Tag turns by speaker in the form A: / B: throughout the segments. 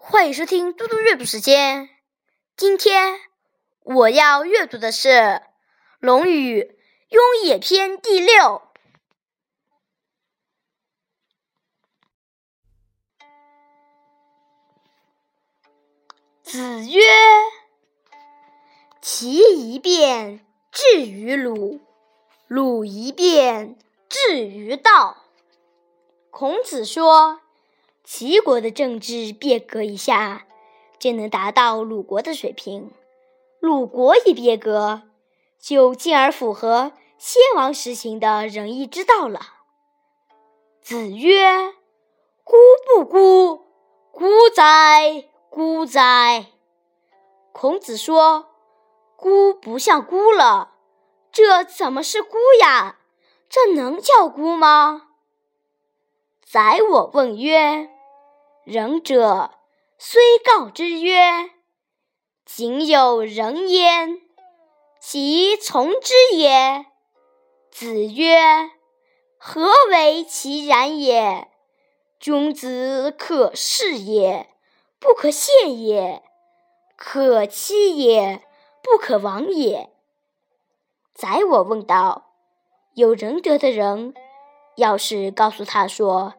A: 欢迎收听嘟嘟阅读时间。今天我要阅读的是《论语·雍也篇》第六。子曰：“齐一变至于鲁，鲁一变至于道。”孔子说。齐国的政治变革一下，就能达到鲁国的水平；鲁国一变革，就进而符合先王实行的仁义之道了。子曰：“孤不孤？孤哉，孤哉！”孔子说：“孤不像孤了，这怎么是孤呀？这能叫孤吗？”宰我问曰。仁者虽告之曰：“仅有仁焉，其从之也。”子曰：“何为其然也？君子可视也，不可陷也；可欺也，不可亡也。”宰我问道：“有仁德的人，要是告诉他说。”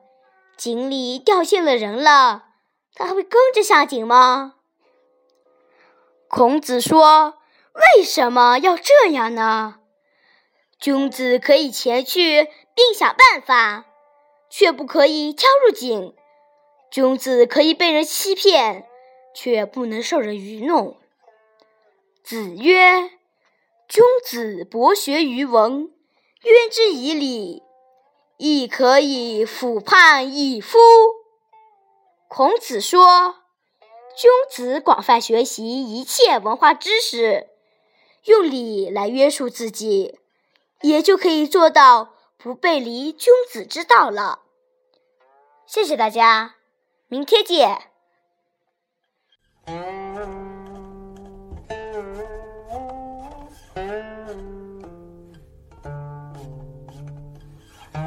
A: 井里掉进了人了，他还会跟着下井吗？孔子说：“为什么要这样呢？君子可以前去并想办法，却不可以跳入井；君子可以被人欺骗，却不能受人愚弄。”子曰：“君子博学于文，渊之以礼。”亦可以俯畔以夫。孔子说：“君子广泛学习一切文化知识，用礼来约束自己，也就可以做到不背离君子之道了。”谢谢大家，明天见。